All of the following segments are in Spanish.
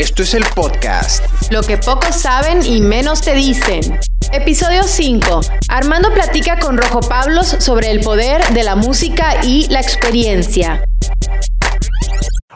Esto es el podcast. Lo que pocos saben y menos te dicen. Episodio 5. Armando platica con Rojo Pablos sobre el poder de la música y la experiencia.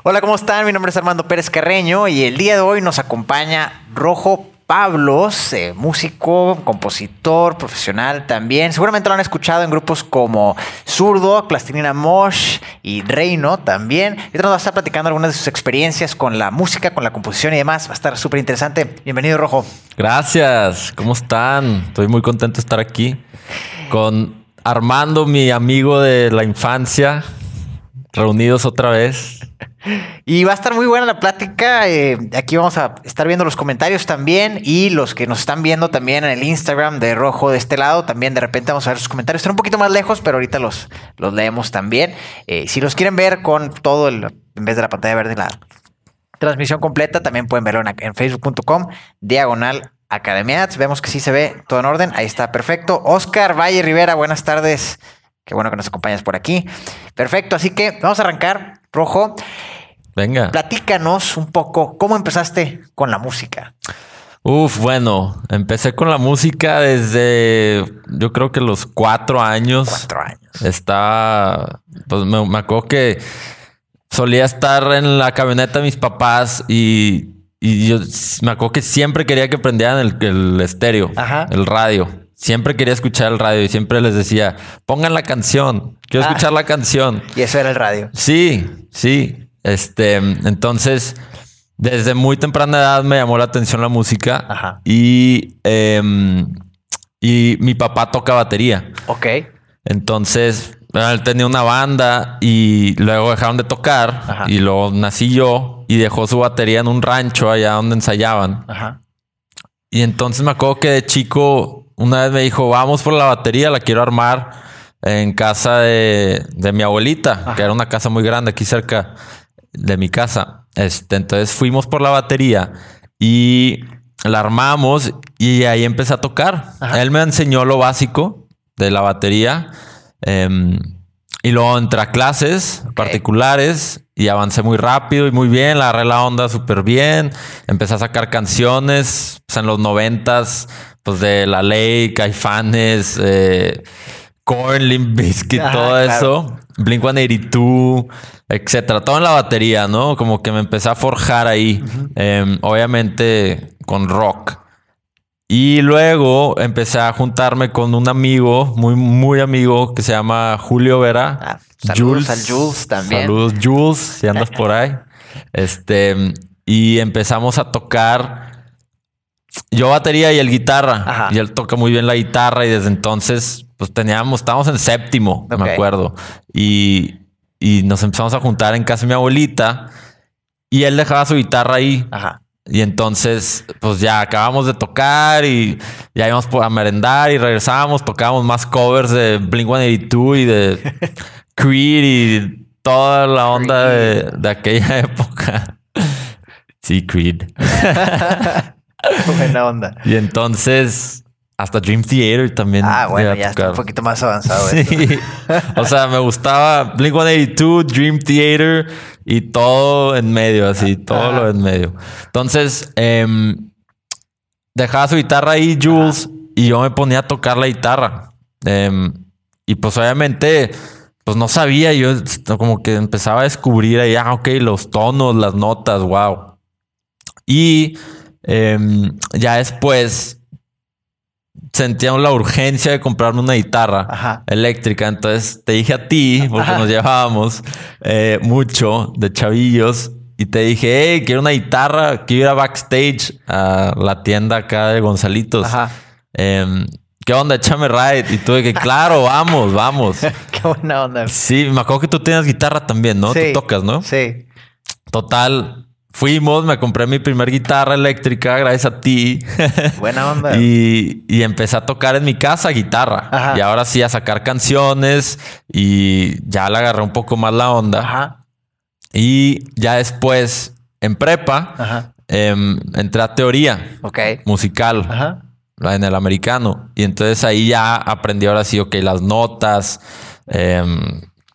Hola, ¿cómo están? Mi nombre es Armando Pérez Carreño y el día de hoy nos acompaña Rojo Pablos, músico, compositor, profesional también. Seguramente lo han escuchado en grupos como Zurdo, Plastilina Mosh y Reino también. Y nos va a estar platicando algunas de sus experiencias con la música, con la composición y demás. Va a estar súper interesante. Bienvenido, Rojo. Gracias. ¿Cómo están? Estoy muy contento de estar aquí con Armando, mi amigo de la infancia, reunidos otra vez. Y va a estar muy buena la plática. Eh, aquí vamos a estar viendo los comentarios también y los que nos están viendo también en el Instagram de Rojo de este lado. También de repente vamos a ver sus comentarios. Están un poquito más lejos, pero ahorita los, los leemos también. Eh, si los quieren ver con todo el, en vez de la pantalla verde, la transmisión completa, también pueden verlo en, facebook.com, diagonal Academia Vemos que sí se ve todo en orden. Ahí está, perfecto. Oscar Valle Rivera, buenas tardes. Qué bueno que nos acompañas por aquí. Perfecto, así que vamos a arrancar, Rojo. Venga. Platícanos un poco cómo empezaste con la música. Uf, bueno, empecé con la música desde yo creo que los cuatro años. Cuatro años. Estaba, pues me, acuerdo que solía estar en la camioneta de mis papás y, yo me acuerdo que siempre quería que prendieran el, el estéreo, el radio. Siempre quería escuchar el radio y siempre les decía, pongan la canción, quiero ah. escuchar la canción. Y eso era el radio. Sí, sí. Este, entonces, desde muy temprana edad me llamó la atención la música y, em, y mi papá toca batería. Ok. Entonces, él tenía una banda y luego dejaron de tocar y luego nací yo y dejó su batería en un rancho allá donde ensayaban. Ajá. Y entonces me acuerdo que de chico una vez me dijo, vamos por la batería, la quiero armar en casa de, de mi abuelita, que era una casa muy grande aquí cerca de mi casa. Este, entonces fuimos por la batería y la armamos y ahí empecé a tocar. Él me enseñó lo básico de la batería. Em, y luego entré a clases particulares y avancé muy rápido y muy bien. La agarré la onda súper bien. Empecé a sacar canciones pues, en los noventas, pues de La Ley, Caifanes, eh, Korn, Limp Bizkit, todo eso. Blink 182, etcétera. Todo en la batería, ¿no? Como que me empecé a forjar ahí. Em, obviamente con rock. Y luego empecé a juntarme con un amigo, muy, muy amigo, que se llama Julio Vera. Ah, saludos al Jules también. Saludos, Jules, si andas por ahí. Este, y empezamos a tocar. Yo batería y él guitarra. Y él toca muy bien la guitarra y desde entonces pues teníamos, estábamos en séptimo, me acuerdo. Y, nos empezamos a juntar en casa de mi abuelita y él dejaba su guitarra ahí. Ajá. Y entonces, pues ya acabamos de tocar y ya íbamos a merendar y regresábamos, tocábamos más covers de Blink 182 y de Creed y toda la onda de, de aquella época. Sí, Creed. Buena onda. Y entonces, hasta Dream Theater también. Ah, bueno, ya está un poquito más avanzado. Sí. o sea, me gustaba Blink 182, Dream Theater y todo en medio, así, todo lo en medio. Entonces, em, dejaba su guitarra ahí, Jules, y yo me ponía a tocar la guitarra. Em, y pues, obviamente, pues no sabía, yo como que empezaba a descubrir ahí, ah, ok, los tonos, las notas, wow. Y em, ya después sentía la urgencia de comprarme una guitarra eléctrica. Entonces te dije a ti, porque nos llevábamos eh, mucho de chavillos, y te dije, hey, quiero una guitarra, quiero ir a backstage a la tienda acá de Gonzalitos. Em, ¿Qué onda? Échame ride. Y tú que, claro, vamos, vamos. Qué buena onda. Sí, me acuerdo que tú tienes guitarra también, ¿no? Tú tocas, ¿no? Sí. Total, Fuimos, me compré mi primer guitarra eléctrica gracias a ti. Buena onda. y, empecé a tocar en mi casa guitarra. Y ahora sí a sacar canciones y ya le agarré un poco más la onda. Ajá. Y ya después, en prepa, em, entré a teoría musical Ajá. en el americano. Y entonces ahí ya aprendí ahora sí, ok, las notas. Eh,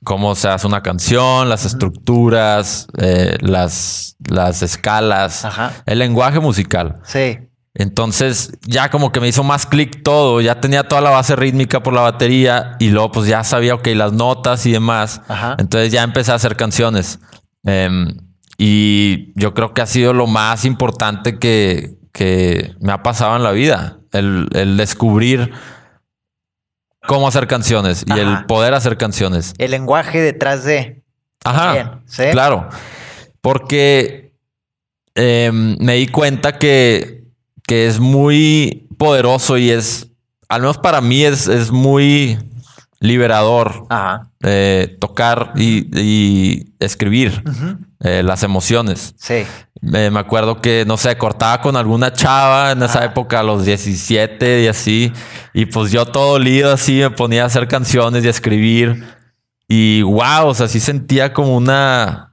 cómo se hace una canción, las estructuras, eh, las, las escalas, el lenguaje musical. Sí. Entonces ya como que me hizo más clic todo, ya tenía toda la base rítmica por la batería y luego pues ya sabía, ok, las notas y demás. Entonces ya empecé a hacer canciones. Em, y yo creo que ha sido lo más importante que, que me ha pasado en la vida, el, el descubrir cómo hacer canciones y el poder hacer canciones. El lenguaje detrás de... Ajá, claro. Porque em, me di cuenta que que es muy poderoso y es, al menos para mí, es, es muy liberador eh, tocar y, escribir eh, las emociones. Sí. me acuerdo que, no sé, cortaba con alguna chava en esa época, a los 17 y así. Y pues yo todo lío así me ponía a hacer canciones y a escribir. Y wow, o sea, sí sentía como una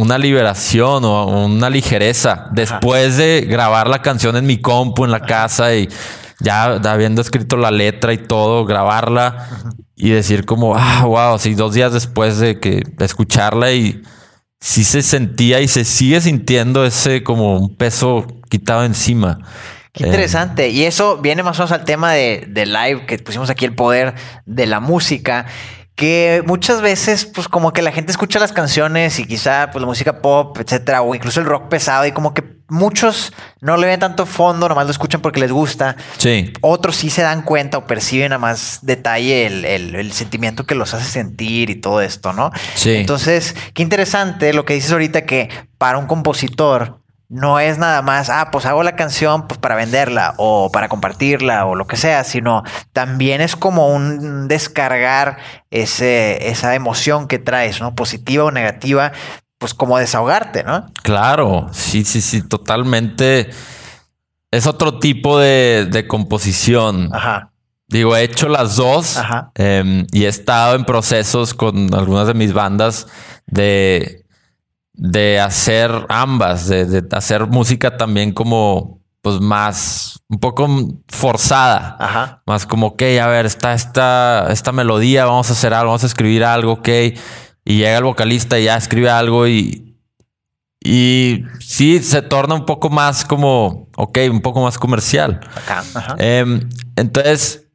una liberación o una ligereza después de grabar la canción en mi compu en la casa y ya habiendo escrito la letra y todo, grabarla y decir como, ah, wow, sí, dos días después de que escucharla y sí se sentía y se sigue sintiendo ese como un peso quitado encima. Qué interesante. y eso viene más o menos al tema de, de live que pusimos aquí el poder de la música que muchas veces, pues como que la gente escucha las canciones y quizá pues la música pop, etcétera, o incluso el rock pesado y como que muchos no le ven tanto fondo, nomás lo escuchan porque les gusta. Sí. Otros sí se dan cuenta o perciben a más detalle el, el sentimiento que los hace sentir y todo esto, ¿no? Sí. Entonces, qué interesante lo que dices ahorita que para un compositor no es nada más, ah, pues hago la canción pues, para venderla o para compartirla o lo que sea, sino también es como un descargar ese, esa emoción que traes, ¿no? Positiva o negativa, pues como desahogarte, ¿no? Claro, sí, sí, sí, totalmente. Es otro tipo de, composición. Ajá. Digo, he hecho las dos em, y he estado en procesos con algunas de mis bandas de de hacer ambas, de, hacer música también como, pues más, un poco forzada. Ajá. Más como, ok, a ver, está esta, esta melodía, vamos a hacer algo, vamos a escribir algo, ok. Y llega el vocalista y ya escribe algo y, y sí, se torna un poco más como, ok, un poco más comercial. Em, entonces,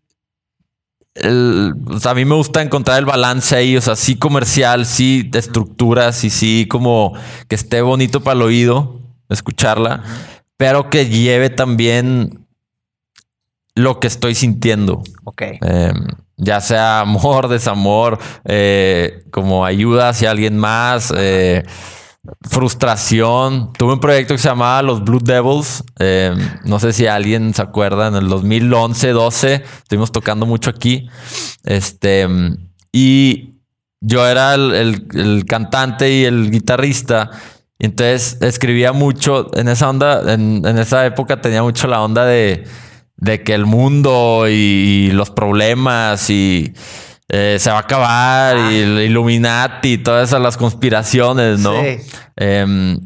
a mí me gusta encontrar el balance ahí, o sea, sí comercial, sí de estructuras y sí como que esté bonito para el oído escucharla, pero que lleve también lo que estoy sintiendo. Ok. Em, ya sea amor, desamor, eh, como ayuda hacia alguien más. Eh, frustración. Tuve un proyecto que se llamaba Los Blue Devils. Eh, no sé si alguien se acuerda, en el 2011, 12, estuvimos tocando mucho aquí. Este, y yo era el, cantante y el guitarrista. Y entonces escribía mucho en esa onda, en, esa época tenía mucho la onda de, de que el mundo y los problemas y eh, se va a acabar y el Illuminati y todas esas las conspiraciones, ¿no? Sí. Em,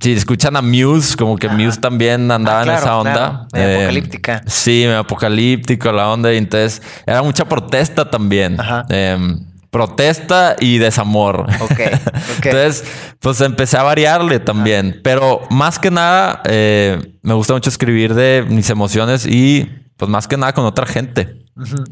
si escuchan a Muse, como que Muse también andaba en ah, esa onda. Em, apocalíptica. Sí, apocalíptico la onda. Y entonces era mucha protesta también. Em, protesta y desamor. Ok. entonces, pues empecé a variarle también. Pero más que nada, eh, me gusta mucho escribir de mis emociones y pues más que nada con otra gente.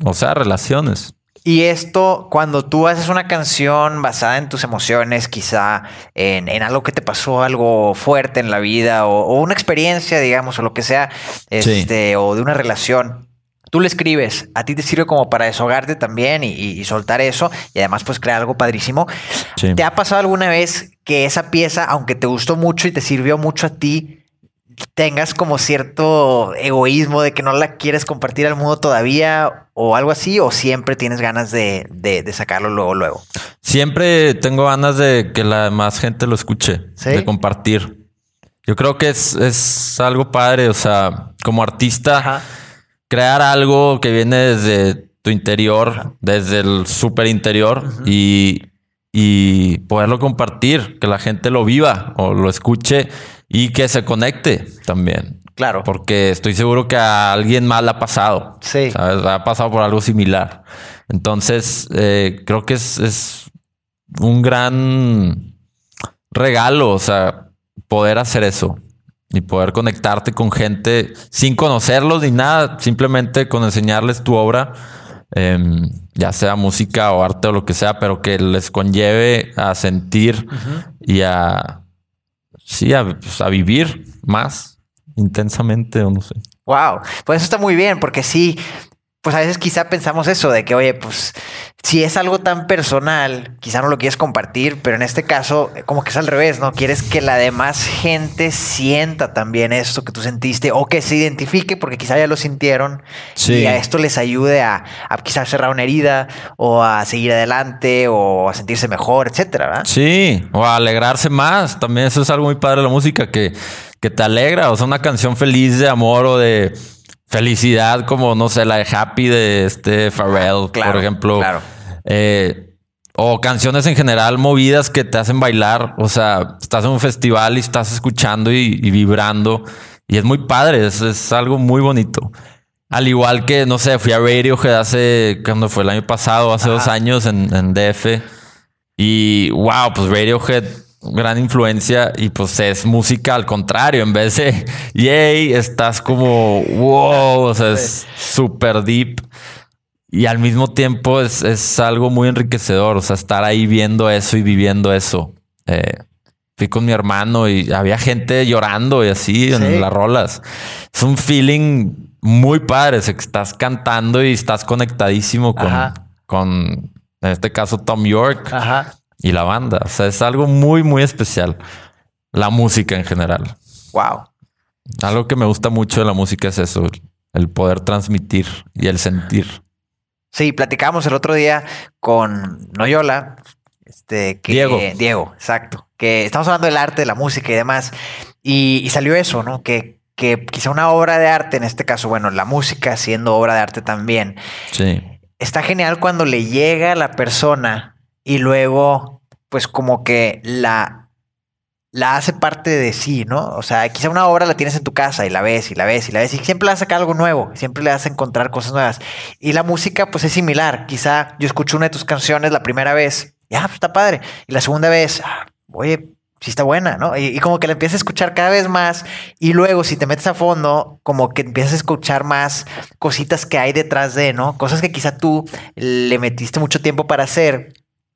O sea, relaciones. Y esto, cuando tú haces una canción basada en tus emociones, quizá en, algo que te pasó, algo fuerte en la vida o, una experiencia, digamos, o lo que sea, este, o de una relación, tú le escribes, a ti te sirve como para desahogarte también y, soltar eso y además pues crear algo padrísimo. ¿Te ha pasado alguna vez que esa pieza, aunque te gustó mucho y te sirvió mucho a ti, tengas como cierto egoísmo de que no la quieres compartir al mundo todavía o algo así, o siempre tienes ganas de, sacarlo luego, luego. Siempre tengo ganas de que la más gente lo escuche, de compartir. Yo creo que es, algo padre, o sea, como artista, crear algo que viene desde tu interior, desde el super interior y, y poderlo compartir, que la gente lo viva o lo escuche y que se conecte también. Claro. Porque estoy seguro que a alguien más le ha pasado. Sí. ¿sabes? Ha pasado por algo similar. Entonces, eh, creo que es, un gran regalo, o sea, poder hacer eso y poder conectarte con gente sin conocerlos ni nada, simplemente con enseñarles tu obra, em, ya sea música o arte o lo que sea, pero que les conlleve a sentir y a, sí, pues, a, vivir más intensamente o no sé. Wow, pues eso está muy bien, porque sí, pues a veces quizá pensamos eso de que, oye, pues si es algo tan personal, quizá no lo quieres compartir, pero en este caso, como que es al revés, ¿no? Quieres que la demás gente sienta también esto que tú sentiste o que se identifique porque quizá ya lo sintieron y a esto les ayude a, a quizás cerrar una herida o a seguir adelante o a sentirse mejor, etcétera, ¿verdad? Sí, o a alegrarse más. También eso es algo muy padre de la música que, que te alegra, o sea, una canción feliz de amor o de felicidad, como no sé, la de Happy de este Pharrell, por ejemplo. Claro. Eh, o canciones en general movidas que te hacen bailar. O sea, estás en un festival y estás escuchando y, vibrando. Y es muy padre, es, algo muy bonito. Al igual que, no sé, fui a Radiohead hace, cuando fue el año pasado, hace dos años en, en DF. Y wow, pues Radiohead gran influencia y pues es música al contrario, en vez de yay, estás como wow, o sea, es súper deep y al mismo tiempo es, algo muy enriquecedor, o sea, estar ahí viendo eso y viviendo eso. Eh, fui con mi hermano y había gente llorando y así en las rolas. Es un feeling muy padre, es que estás cantando y estás conectadísimo con, con en este caso, Tom York. Ajá y la banda. O sea, es algo muy, muy especial. La música en general. Wow. Algo que me gusta mucho de la música es eso, el poder transmitir y el sentir. Sí, platicamos el otro día con Noyola, este, que, Diego. Diego, exacto. Que estamos hablando del arte, de la música y demás. Y, salió eso, ¿no? Que, que quizá una obra de arte, en este caso, bueno, la música siendo obra de arte también. Sí. Está genial cuando le llega a la persona y luego, pues como que la, la hace parte de sí, ¿no? O sea, quizá una obra la tienes en tu casa y la ves y la ves y la ves y siempre le vas a sacar algo nuevo, siempre le vas a encontrar cosas nuevas. Y la música, pues es similar. Quizá yo escucho una de tus canciones la primera vez, ya, pues está padre. Y la segunda vez, ah, oye, sí está buena, ¿no? Y, como que la empiezas a escuchar cada vez más y luego si te metes a fondo, como que empiezas a escuchar más cositas que hay detrás de, ¿no? Cosas que quizá tú le metiste mucho tiempo para hacer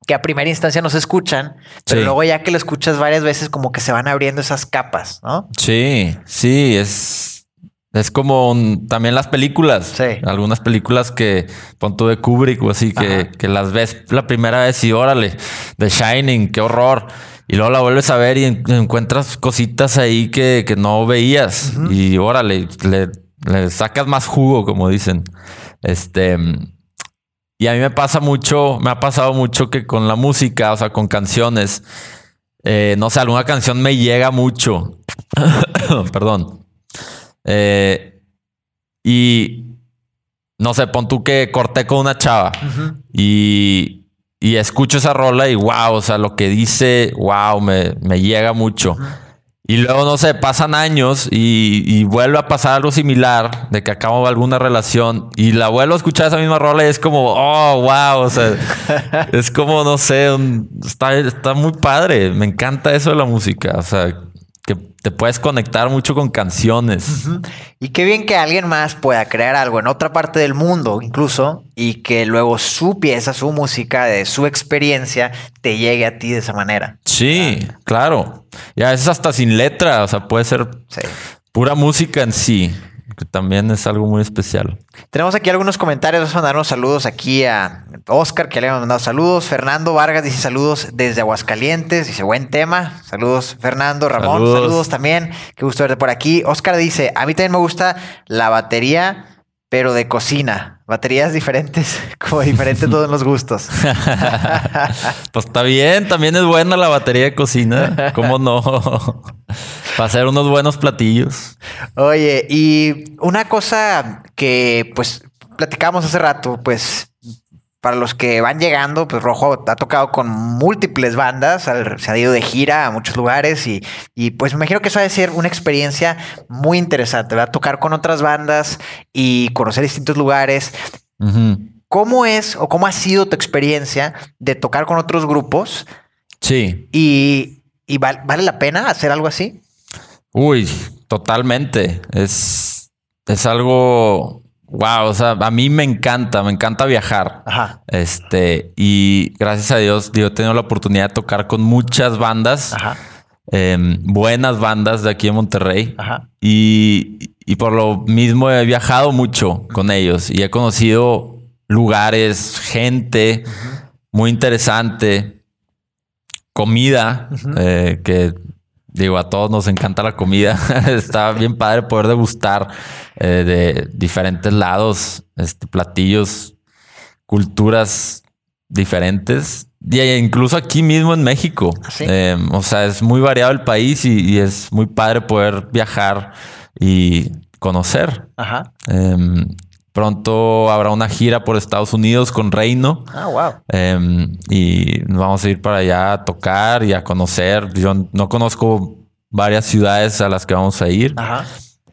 que a primera instancia no se escuchan, pero luego ya que lo escuchas varias veces como que se van abriendo esas capas, ¿no? Sí, sí, es, es como también las películas. Sí. Algunas películas que pon tú de Kubrick o así, que, que, las ves la primera vez y órale, The Shining, qué horror. Y luego la vuelves a ver y encuentras cositas ahí que, que no veías. Y órale, le, le sacas más jugo, como dicen. Este y a mí me pasa mucho, me ha pasado mucho que con la música, o sea, con canciones, eh, no sé, alguna canción me llega mucho. Perdón. Eh, y no sé, pon tú que corté con una chava y, y, escucho esa rola y wow, o sea, lo que dice, wow, me, me llega mucho. Y luego, no sé, pasan años y, vuelve a pasar algo similar, de que acabo alguna relación y la vuelvo a escuchar esa misma rola y es como, oh, wow, o sea, es como, no sé, está, está muy padre, me encanta eso de la música, o sea, que te puedes conectar mucho con canciones. Y qué bien que alguien más pueda crear algo en otra parte del mundo, incluso, y que luego su pieza, su música, de su experiencia, te llegue a ti de esa manera. Sí, claro. Y a veces hasta sin letra, o sea, puede ser pura música en sí que también es algo muy especial. Tenemos aquí algunos comentarios. Vamos a mandar unos saludos aquí a Oscar, que le hemos mandado saludos. Fernando Vargas dice saludos desde Aguascalientes. Dice buen tema. Saludos, Fernando. Ramón, saludos, también. Qué gusto verte por aquí. Oscar dice: A mí también me gusta la batería, pero de cocina. Baterías diferentes, como diferentes todos los gustos. pues está bien, también es buena la batería de cocina. ¿Cómo no? Para hacer unos buenos platillos. Oye, y una cosa que pues platicamos hace rato, pues para los que van llegando, pues Rojo ha tocado con múltiples bandas, se ha ido de gira a muchos lugares y, y pues me imagino que eso ha de ser una experiencia muy interesante, ¿verdad? Tocar con otras bandas y conocer distintos lugares. ¿cómo es o cómo ha sido tu experiencia de tocar con otros grupos? Sí. ¿Y, vale la pena hacer algo así? Uy, totalmente. Es, es algo Wow, o sea, a mí me encanta, me encanta viajar. Ajá. Este, y gracias a Dios, yo he tenido la oportunidad de tocar con muchas bandas, Ajá. Em, buenas bandas de aquí en Monterrey. Ajá. Y, y, por lo mismo he viajado mucho con ellos y he conocido lugares, gente muy interesante, comida, eh, que digo, a todos nos encanta la comida. Está bien padre poder degustar eh, de diferentes lados, este, platillos, culturas diferentes. Y incluso aquí mismo en México. ¿Ah, em, o sea, es muy variado el país y, es muy padre poder viajar y conocer. Ajá. Em, pronto habrá una gira por Estados Unidos con Reino. Ah, wow. Em, y vamos a ir para allá a tocar y a conocer. Yo no conozco varias ciudades a las que vamos a ir. Ajá.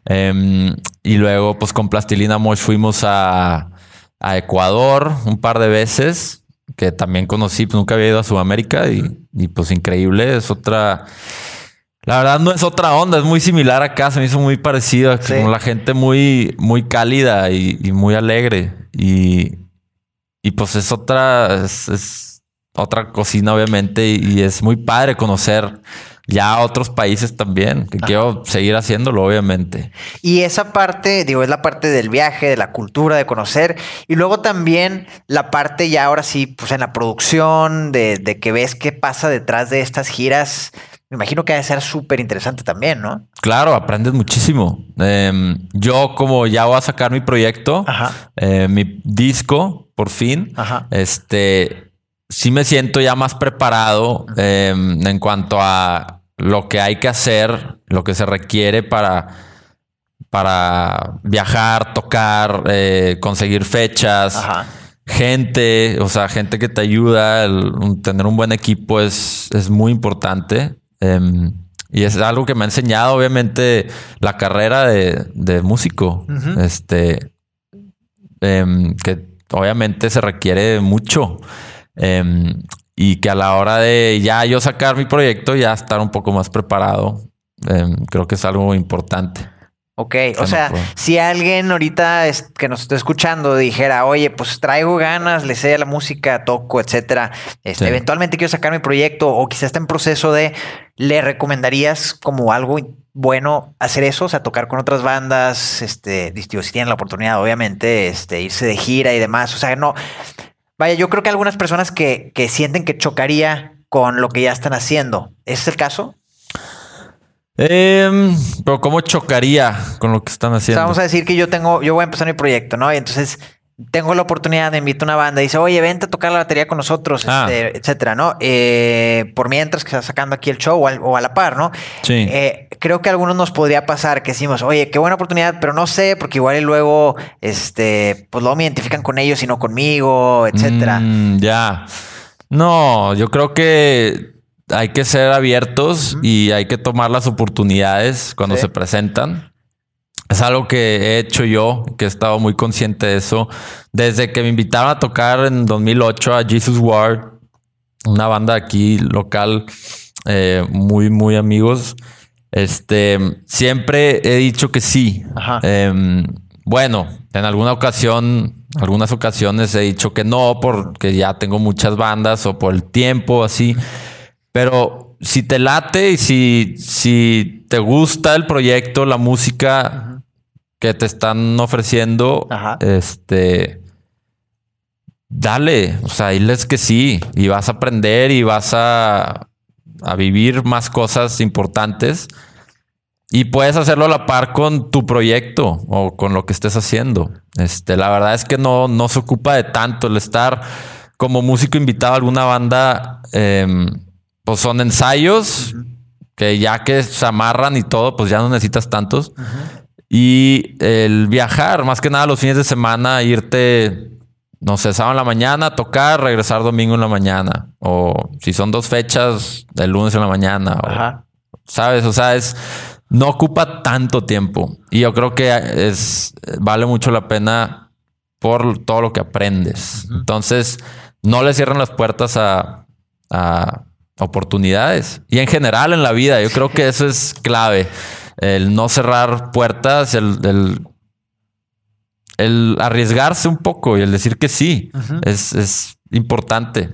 Em, y luego, pues con Plastilina Mosh fuimos a, Ecuador un par de veces, que también conocí, pues nunca había ido a Sudamérica y, pues increíble, es otra... La verdad no es otra onda, es muy similar acá, se me hizo muy parecido, con la gente muy, muy cálida y, muy alegre. Y, y, pues es otra, es, otra cocina obviamente y es muy padre conocer ya otros países también, que quiero seguir haciéndolo, obviamente. Y esa parte, digo, es la parte del viaje, de la cultura, de conocer, y luego también la parte ya ahora sí, pues en la producción, de, de que ves qué pasa detrás de estas giras. Me imagino que debe ser súper interesante también, ¿no? Claro, aprendes muchísimo. Em, yo como ya voy a sacar mi proyecto, eh, mi disco, por fin, este, sí me siento ya más preparado em, en cuanto a lo que hay que hacer, lo que se requiere para, para viajar, tocar, eh, conseguir fechas. Gente, o sea, gente que te ayuda, tener un buen equipo es, es muy importante. Em, y es algo que me ha enseñado, obviamente, la carrera de, músico. Este, em, que obviamente se requiere mucho. Em, y que a la hora de ya yo sacar mi proyecto, ya estar un poco más preparado, creo que es algo importante. Ok, o sea, si alguien ahorita que nos está escuchando dijera, oye, pues traigo ganas, le sé a la música, toco, etcétera, este, eventualmente quiero sacar mi proyecto o quizás está en proceso de, ¿le recomendarías como algo bueno hacer eso? O sea, tocar con otras bandas, este, si tienen la oportunidad, obviamente, este, irse de gira y demás. O sea, no, Vaya, yo creo que algunas personas que, que sienten que chocaría con lo que ya están haciendo. ¿Ese es el caso? Em, pero ¿cómo chocaría con lo que están haciendo? vamos a decir que yo tengo, yo voy a empezar mi proyecto, ¿no? Y entonces tengo la oportunidad de invitar a una banda y dice, oye, vente a tocar la batería con nosotros, ah. este, etcétera, ¿no? Eh, por mientras que está sacando aquí el show o, a la par, ¿no? Sí. Eh, creo que a algunos nos podría pasar que decimos, oye, qué buena oportunidad, pero no sé, porque igual y luego, este, pues luego me identifican con ellos y no conmigo, etcétera. Mm, ya. No, yo creo que hay que ser abiertos y hay que tomar las oportunidades cuando se presentan. Es algo que he hecho yo, que he estado muy consciente de eso. Desde que me invitaron a tocar en 2008 a Jesus Ward, una banda aquí local, eh, muy, muy amigos. Este, siempre he dicho que sí. Em, bueno, en alguna ocasión, algunas ocasiones he dicho que no, porque ya tengo muchas bandas o por el tiempo, así. Pero si te late y si, si te gusta el proyecto, la música, que te están ofreciendo, este, dale, o sea, diles que sí, y vas a aprender y vas a, a vivir más cosas importantes. Y puedes hacerlo a la par con tu proyecto o con lo que estés haciendo. Este, la verdad es que no, no se ocupa de tanto el estar como músico invitado a alguna banda. Em, pues son ensayos que ya que se amarran y todo, pues ya no necesitas tantos. Y el viajar, más que nada los fines de semana, irte, no sé, sábado en la mañana, tocar, regresar domingo en la mañana. O si son dos fechas, el lunes en la mañana. Ajá. ¿Sabes? O sea, es, no ocupa tanto tiempo. Y yo creo que es, vale mucho la pena por todo lo que aprendes. Entonces, no le cierran las puertas a, oportunidades. Y en general en la vida, yo creo que eso es clave. El no cerrar puertas, el, el, arriesgarse un poco y el decir que sí, es, es importante.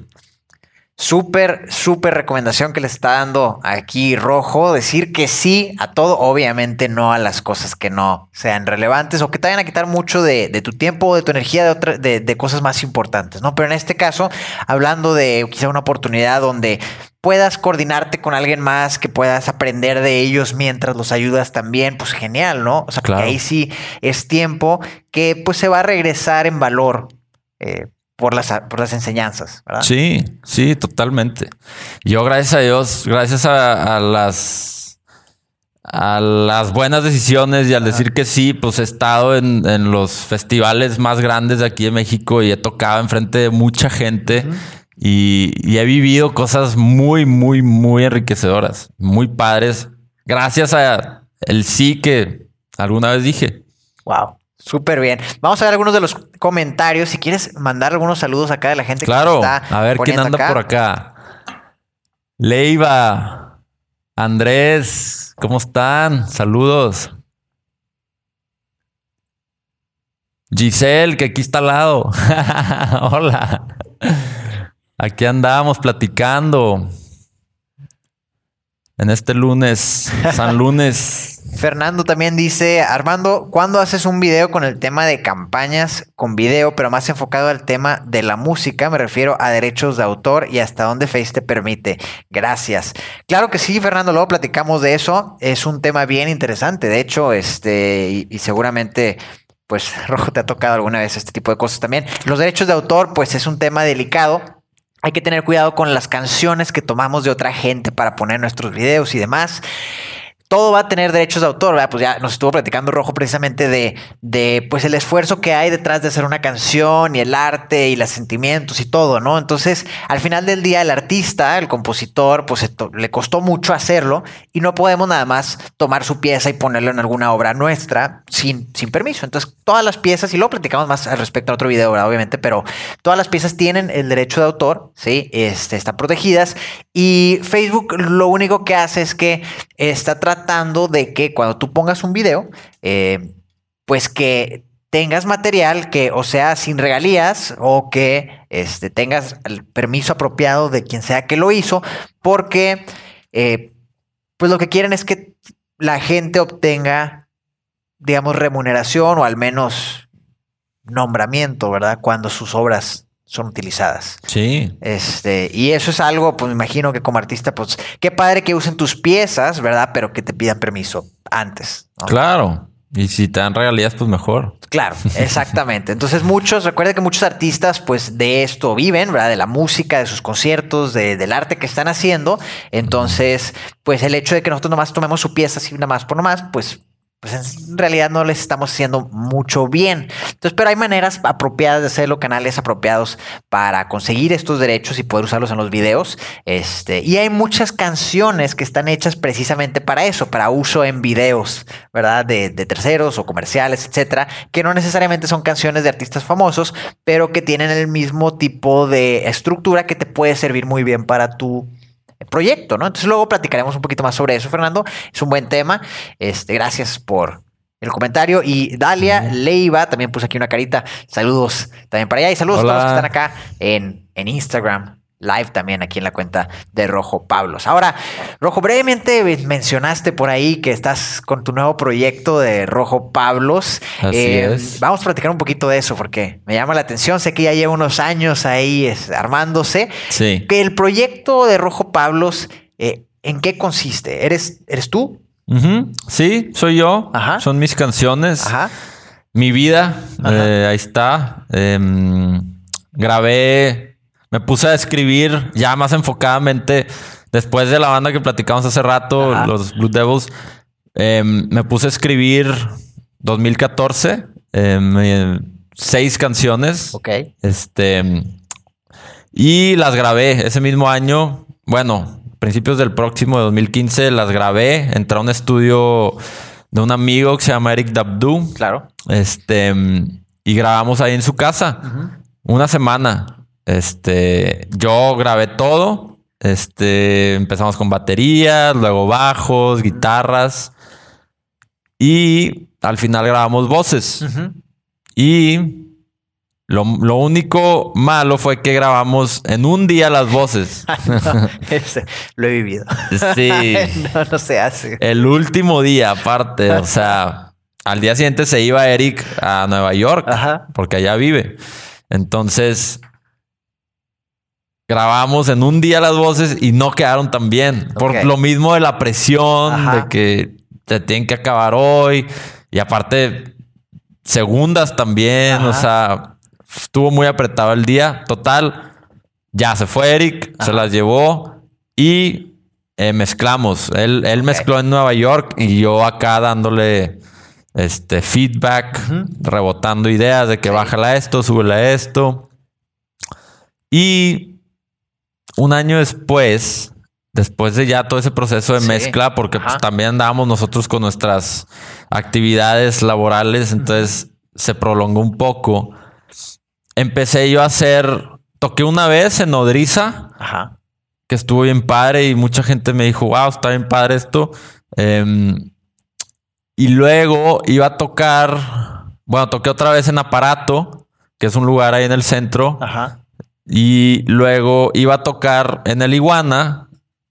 Súper, súper recomendación que le está dando aquí Rojo. Decir que sí a todo, obviamente no a las cosas que no sean relevantes o que te vayan a quitar mucho de, tu tiempo, de tu energía, de, de, cosas más importantes, ¿no? Pero en este caso, hablando de quizá una oportunidad donde puedas coordinarte con alguien más, que puedas aprender de ellos mientras los ayudas también, pues genial, ¿no? O sea, que ahí sí es tiempo que pues se va a regresar en valor. Eh, por las, por las enseñanzas. ¿verdad? Sí, sí, totalmente. Yo, gracias a Dios, gracias a, las a las buenas decisiones y al decir que sí, pues he estado en, los festivales más grandes de aquí de México y he tocado enfrente de mucha gente y, y, he vivido cosas muy, muy, muy enriquecedoras, muy padres, gracias a el sí que alguna vez dije. Wow. Súper bien. Vamos a ver algunos de los comentarios. Si quieres mandar algunos saludos acá de la gente claro, que está. A ver quién anda por acá. Leiva, Andrés, ¿cómo están? Saludos. Giselle, que aquí está al lado. Hola. Aquí andamos platicando. En este lunes, San Lunes. Fernando también dice, Armando, ¿cuándo haces un video con el tema de campañas con video, pero más enfocado al tema de la música? Me refiero a derechos de autor y hasta dónde Face te permite. Gracias. Claro que sí, Fernando, luego platicamos de eso. Es un tema bien interesante. De hecho, este, y, seguramente pues Rojo te ha tocado alguna vez este tipo de cosas también. Los derechos de autor, pues es un tema delicado. Hay que tener cuidado con las canciones que tomamos de otra gente para poner nuestros videos y demás todo va a tener derechos de autor, ¿verdad? Pues ya nos estuvo platicando Rojo precisamente de, de, pues el esfuerzo que hay detrás de hacer una canción y el arte y los sentimientos y todo, ¿no? Entonces, al final del día, el artista, el compositor, pues le costó mucho hacerlo y no podemos nada más tomar su pieza y ponerlo en alguna obra nuestra sin, sin permiso. Entonces, todas las piezas, y luego platicamos más al respecto a otro video. Obviamente, pero todas las piezas tienen el derecho de autor, ¿sí? Este, están protegidas y Facebook lo único que hace es que está tratando de que cuando tú pongas un video, eh, pues que tengas material que o sea sin regalías o que este, tengas el permiso apropiado de quien sea que lo hizo, porque eh, pues lo que quieren es que la gente obtenga, digamos, remuneración o al menos nombramiento, ¿verdad? Cuando sus obras son utilizadas. Sí. Este, y eso es algo, pues me imagino que como artista, pues qué padre que usen tus piezas, ¿verdad? Pero que te pidan permiso antes. Claro. Y si te dan regalías, pues mejor. Claro, exactamente. Entonces muchos, recuerden que muchos artistas pues de esto viven, ¿verdad? De la música, de sus conciertos, de, del arte que están haciendo. Entonces, pues el hecho de que nosotros nomás tomemos su pieza así nada más por nomás, pues pues en realidad no les estamos haciendo mucho bien. Entonces, pero hay maneras apropiadas de hacerlo, canales apropiados para conseguir estos derechos y poder usarlos en los videos. Este, y hay muchas canciones que están hechas precisamente para eso, para uso en videos, ¿verdad? De, de terceros o comerciales, etcétera, que no necesariamente son canciones de artistas famosos, pero que tienen el mismo tipo de estructura que te puede servir muy bien para tu proyecto, ¿no? Entonces luego platicaremos un poquito más sobre eso, Fernando. Es un buen tema. Este, gracias por el comentario. Y Dalia Leiva también puso aquí una carita. Saludos también para allá y saludos a todos los que están acá en, en Instagram live también aquí en la cuenta de Rojo Pablos. Ahora, Rojo, brevemente mencionaste por ahí que estás con tu nuevo proyecto de Rojo Pablos. Así eh, es. Vamos a platicar un poquito de eso porque me llama la atención. Sé que ya lleva unos años ahí armándose. Sí. Que el proyecto de Rojo Pablos, eh, ¿en qué consiste? ¿Eres, eres tú? Sí, soy yo. Ajá. Son mis canciones. Ajá. Mi vida. Eh, ahí está. Em, grabé me puse a escribir ya más enfocadamente después de la banda que platicamos hace rato, los Blue Devils. Em, me puse a escribir 2014 em, seis canciones. Ok. Este y las grabé ese mismo año. Bueno, principios del próximo de 2015 las grabé. Entré a un estudio de un amigo que se llama Eric Dabdu. Claro. Este y grabamos ahí en su casa. Una semana. Este, yo grabé todo. Este, empezamos con baterías, luego bajos, guitarras. Y al final grabamos voces. Y lo, único malo fue que grabamos en un día las voces. lo he vivido. Sí. no, no se hace. El último día, aparte. O sea, al día siguiente se iba Eric a Nueva York porque allá vive. Entonces grabamos en un día las voces y no quedaron tan bien. Por lo mismo de la presión de que te tienen que acabar hoy. Y aparte, segundas también. O sea, estuvo muy apretado el día. Total, ya se fue Eric, se las llevó y eh, mezclamos. Él, él mezcló en Nueva York y yo acá dándole este feedback, rebotando ideas de que bájala esto, súbela esto. Y un año después, después de ya todo ese proceso de mezcla, porque pues, también andábamos nosotros con nuestras actividades laborales, entonces se prolongó un poco. Empecé yo a hacer, toqué una vez en Nodriza, que estuvo bien padre y mucha gente me dijo, wow, está bien padre esto. Em, y luego iba a tocar, bueno, toqué otra vez en Aparato, que es un lugar ahí en el centro. Ajá. Y luego iba a tocar en el Iguana.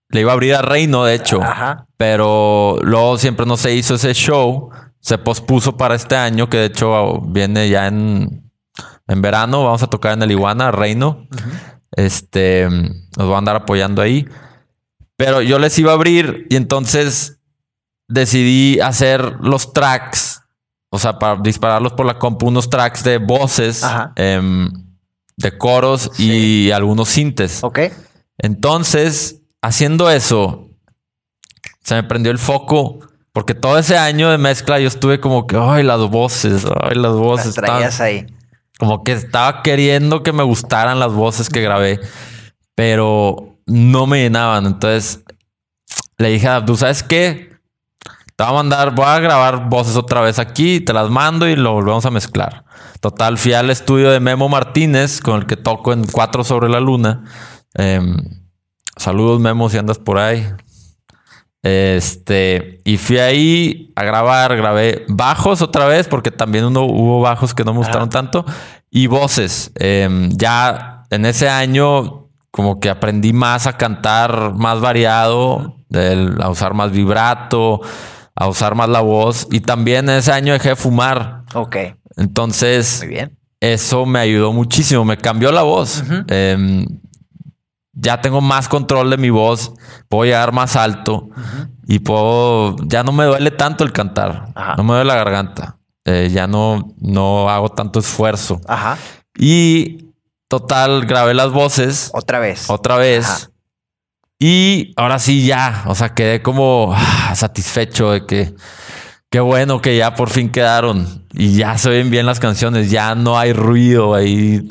Le iba a abrir a Reino, de hecho. Ajá. Pero luego siempre no se hizo ese show. Se pospuso para este año, que de hecho viene ya en, en verano. Vamos a tocar en el Iguana, Reino. Este, nos va a andar apoyando ahí. Pero yo les iba a abrir y entonces decidí hacer los tracks, o sea, para dispararlos por la compu, unos tracks de voces, em, de coros y algunos sintes. Ok. Entonces, haciendo eso, se me prendió el foco. Porque todo ese año de mezcla yo estuve como que, ay, las voces, ay, las voces. Las traías ahí. Como que estaba queriendo que me gustaran las voces que grabé, pero no me llenaban. Entonces le dije a ¿sabes qué? Te voy a mandar, voy a grabar voces otra vez aquí, te las mando y lo volvemos a mezclar. Total, fui al estudio de Memo Martínez, con el que toco en Cuatro sobre la Luna. Em, saludos, Memo, si andas por ahí. Este, y fui ahí a grabar, grabé bajos otra vez, porque también uno, hubo bajos que no me gustaron tanto, y voces. Em, ya en ese año, como que aprendí más a cantar más variado, a usar más vibrato a usar más la voz. Y también ese año dejé de fumar. Ok. Entonces, Muy bien. eso me ayudó muchísimo. Me cambió la voz. Em, ya tengo más control de mi voz. Puedo llegar más alto y puedo. Ya no me duele tanto el cantar. No me duele la garganta. Eh, ya no, no hago tanto esfuerzo. Ajá. Y total, grabé las voces. Otra vez. Otra vez. Y ahora sí ya, o sea, quedé como ah, satisfecho de que qué bueno que ya por fin quedaron y ya se ven bien las canciones, ya no hay ruido ahí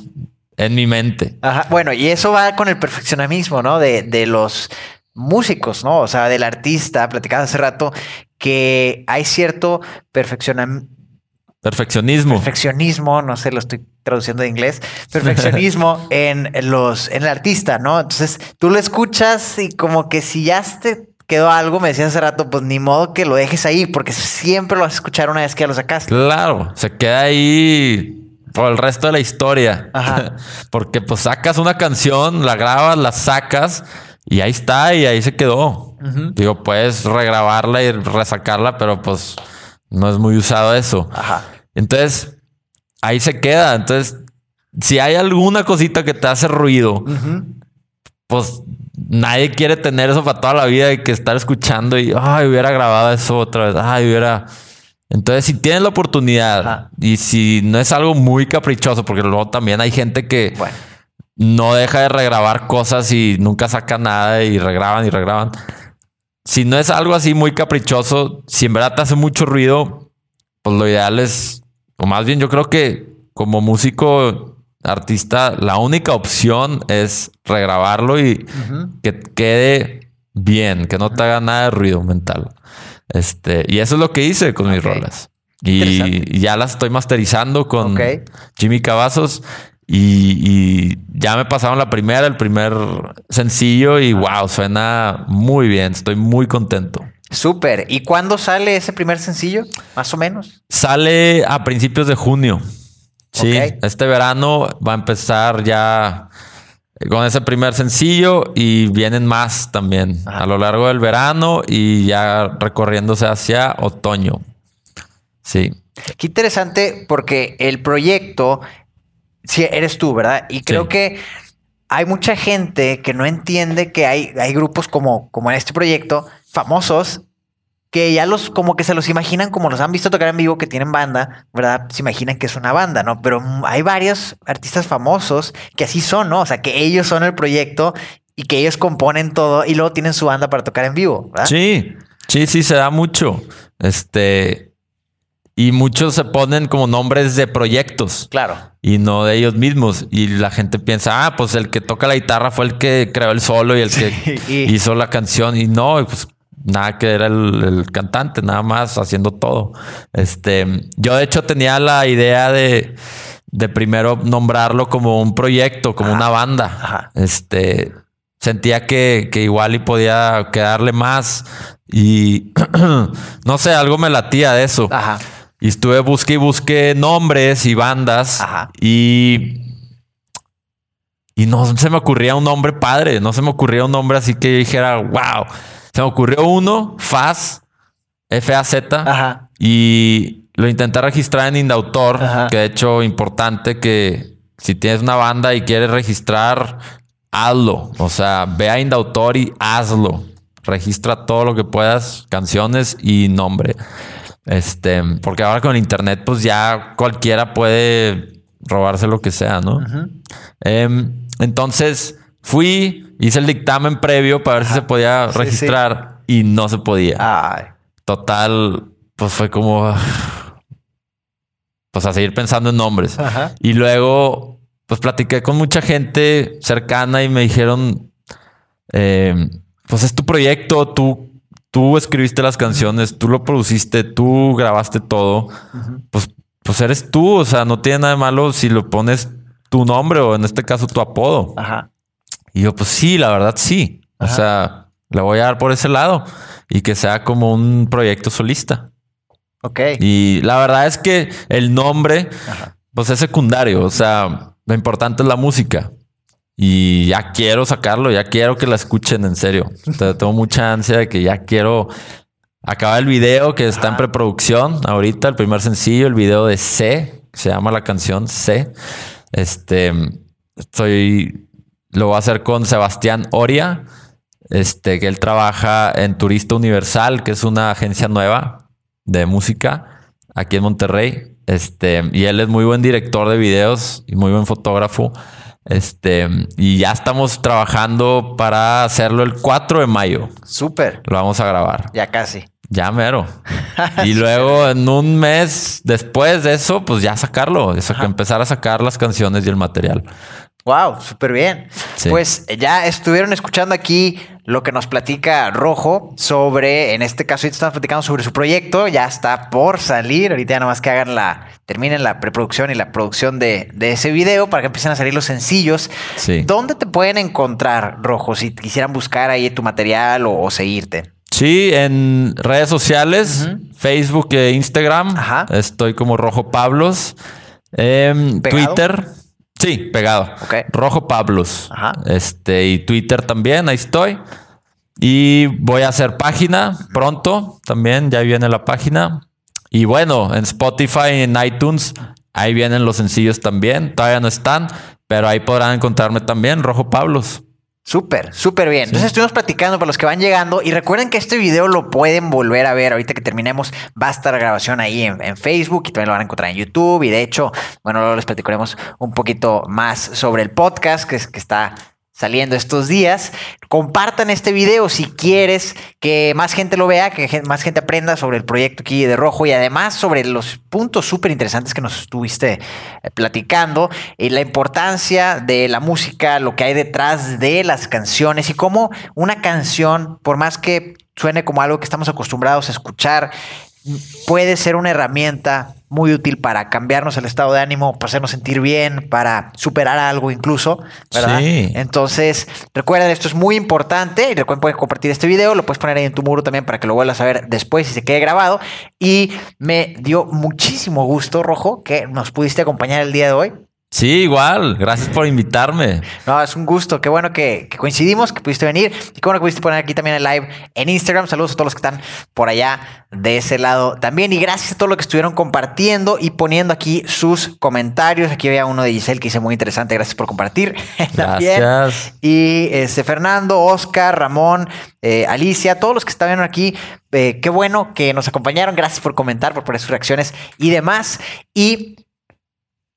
en mi mente. Ajá, bueno, y eso va con el perfeccionamismo, ¿no? De, de los músicos, ¿no? O sea, del artista, platicaba hace rato que hay cierto perfeccionamiento Perfeccionismo. Perfeccionismo, no sé, lo estoy traduciendo de inglés. Perfeccionismo en los, en el artista, ¿no? Entonces tú lo escuchas y como que si ya te quedó algo, me decías hace rato, pues ni modo que lo dejes ahí, porque siempre lo vas a escuchar una vez que ya lo sacaste. Claro, se queda ahí por el resto de la historia. Ajá. porque pues sacas una canción, la grabas, la sacas y ahí está y ahí se quedó. Digo, puedes regrabarla y resacarla, pero pues no es muy usado eso. Ajá. Entonces, ahí se queda. Entonces, si hay alguna cosita que te hace ruido, pues nadie quiere tener eso para toda la vida y que estar escuchando y, ay, hubiera grabado eso otra vez. Ay, hubiera... Entonces, si tienes la oportunidad y si no es algo muy caprichoso, porque luego también hay gente que no deja de regrabar cosas y nunca saca nada y regraban y regraban. Si no es algo así muy caprichoso, si en verdad te hace mucho ruido, pues lo ideal es, o más bien yo creo que como músico artista, la única opción es regrabarlo y que quede bien, que no te haga nada de ruido mental. Este, y eso es lo que hice con mis rolas. Y ya las estoy masterizando con Jimmy Cavazos. Y, ya me pasaron la primera, el primer sencillo y wow, suena muy bien. Estoy muy contento. Súper. ¿Y cuándo sale ese primer sencillo? Más o menos. Sale a principios de junio. Sí, este verano va a empezar ya con ese primer sencillo y vienen más también a lo largo del verano y ya recorriéndose hacia otoño. Sí. Qué interesante porque el proyecto, sí, eres tú, ¿verdad? Y creo que hay mucha gente que no entiende que hay, hay grupos como, como en este proyecto, famosos, que ya los como que se los imaginan como los han visto tocar en vivo que tienen banda, ¿verdad? Se imaginan que es una banda, ¿no? Pero hay varios artistas famosos que así son, ¿no? O sea, que ellos son el proyecto y que ellos componen todo y luego tienen su banda para tocar en vivo, ¿verdad? Sí, sí, sí, se da mucho. Este, y muchos se ponen como nombres de proyectos. Claro. Y no de ellos mismos. Y la gente piensa, ah, pues el que toca la guitarra fue el que creó el solo y el que hizo la canción. Y no, pues nada que era el, cantante, nada más haciendo todo. Este, yo de hecho tenía la idea de, de primero nombrarlo como un proyecto, como una banda. Este, sentía que, que, igual y podía quedarle más y no sé, algo me latía de eso. Ajá. Y estuve, busqué y busqué nombres y bandas. Y. Y no se me ocurría un nombre padre. No se me ocurría un nombre así que yo dijera, wow. Se me ocurrió uno, Faz, F-A-Z. Ajá. Y lo intenté registrar en Indautor, que de hecho importante que si tienes una banda y quieres registrar, hazlo. O sea, ve a Indautor y hazlo. Registra todo lo que puedas, canciones y nombre. Este, porque ahora con internet, pues ya cualquiera puede robarse lo que sea, ¿no? Em, entonces fui, hice el dictamen previo para ver si se podía registrar y no se podía. Total, pues fue como. Pues a seguir pensando en nombres. Y luego, pues platiqué con mucha gente cercana y me dijeron: em, Pues es tu proyecto, tú tú escribiste las canciones, tú lo produciste, tú grabaste todo, pues, pues eres tú, o sea, no tiene nada de malo si lo pones tu nombre o en este caso tu apodo. Ajá. Y yo, pues sí, la verdad sí. O sea, le voy a dar por ese lado y que sea como un proyecto solista. Ok. Y la verdad es que el nombre, pues es secundario. O sea, lo importante es la música. Y ya quiero sacarlo, ya quiero que la escuchen en serio. tengo mucha ansia de que ya quiero acabar el video que está en preproducción ahorita, el primer sencillo, el video de C, se llama la canción C. Este, estoy, lo voy a hacer con Sebastián Oria, este, que él trabaja en Turista Universal, que es una agencia nueva de música aquí en Monterrey. Este, y él es muy buen director de videos y muy buen fotógrafo. Este, y ya estamos trabajando para hacerlo el 4 de mayo. Súper. Lo vamos a grabar. Ya casi. Ya mero. y luego en un mes después de eso, pues ya sacarlo, empezar a sacar las canciones y el material. Wow, súper bien. Pues ya estuvieron escuchando aquí lo que nos platica Rojo sobre, en este caso, estamos platicando sobre su proyecto, ya está por salir, ahorita ya nomás que hagan la, terminen la preproducción y la producción de, ese video para que empiecen a salir los sencillos. Sí. ¿Dónde te pueden encontrar, Rojo, si quisieran buscar ahí tu material o, seguirte? Sí, en redes sociales, Facebook e Instagram, estoy como Rojo Pablos, em, Twitter. Sí, pegado. Rojo Pablos. Este, y Twitter también, ahí estoy. Y voy a hacer página pronto también, ya viene la página. Y bueno, en Spotify en iTunes, ahí vienen los sencillos también. Todavía no están, pero ahí podrán encontrarme también, Rojo Pablos. Súper, súper bien. Entonces estuvimos platicando para los que van llegando y recuerden que este video lo pueden volver a ver ahorita que terminemos. Va a estar la grabación ahí en, Facebook y también lo van a encontrar en YouTube. Y de hecho, bueno, luego les platicaremos un poquito más sobre el podcast que, que está saliendo estos días. Compartan este video si quieres que más gente lo vea, que más gente aprenda sobre el proyecto aquí de Rojo y además sobre los puntos súper interesantes que nos estuviste eh, platicando y la importancia de la música, lo que hay detrás de las canciones y cómo una canción, por más que suene como algo que estamos acostumbrados a escuchar, puede ser una herramienta muy útil para cambiarnos el estado de ánimo, para hacernos sentir bien, para superar algo incluso, ¿verdad? Sí. Entonces, recuerden, esto es muy importante y recuerden pueden compartir este video, lo puedes poner ahí en tu muro también para que lo vuelvas a ver después y se quede grabado. Y me dio muchísimo gusto, Rojo, que nos pudiste acompañar el día de hoy. Sí, igual. Gracias por invitarme. No, es un gusto. Qué bueno que, que, coincidimos, que pudiste venir. Y qué bueno que pudiste poner aquí también el live en Instagram. Saludos a todos los que están por allá de ese lado también. Y gracias a todos los que estuvieron compartiendo y poniendo aquí sus comentarios. Aquí había uno de Giselle que dice muy interesante. Gracias por compartir. Gracias. y este, Fernando, Oscar, Ramón, eh, Alicia, todos los que estaban aquí. Eh, qué bueno que nos acompañaron. Gracias por comentar, por poner sus reacciones y demás. Y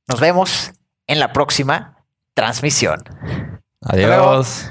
nos vemos en la próxima transmisión. Adiós.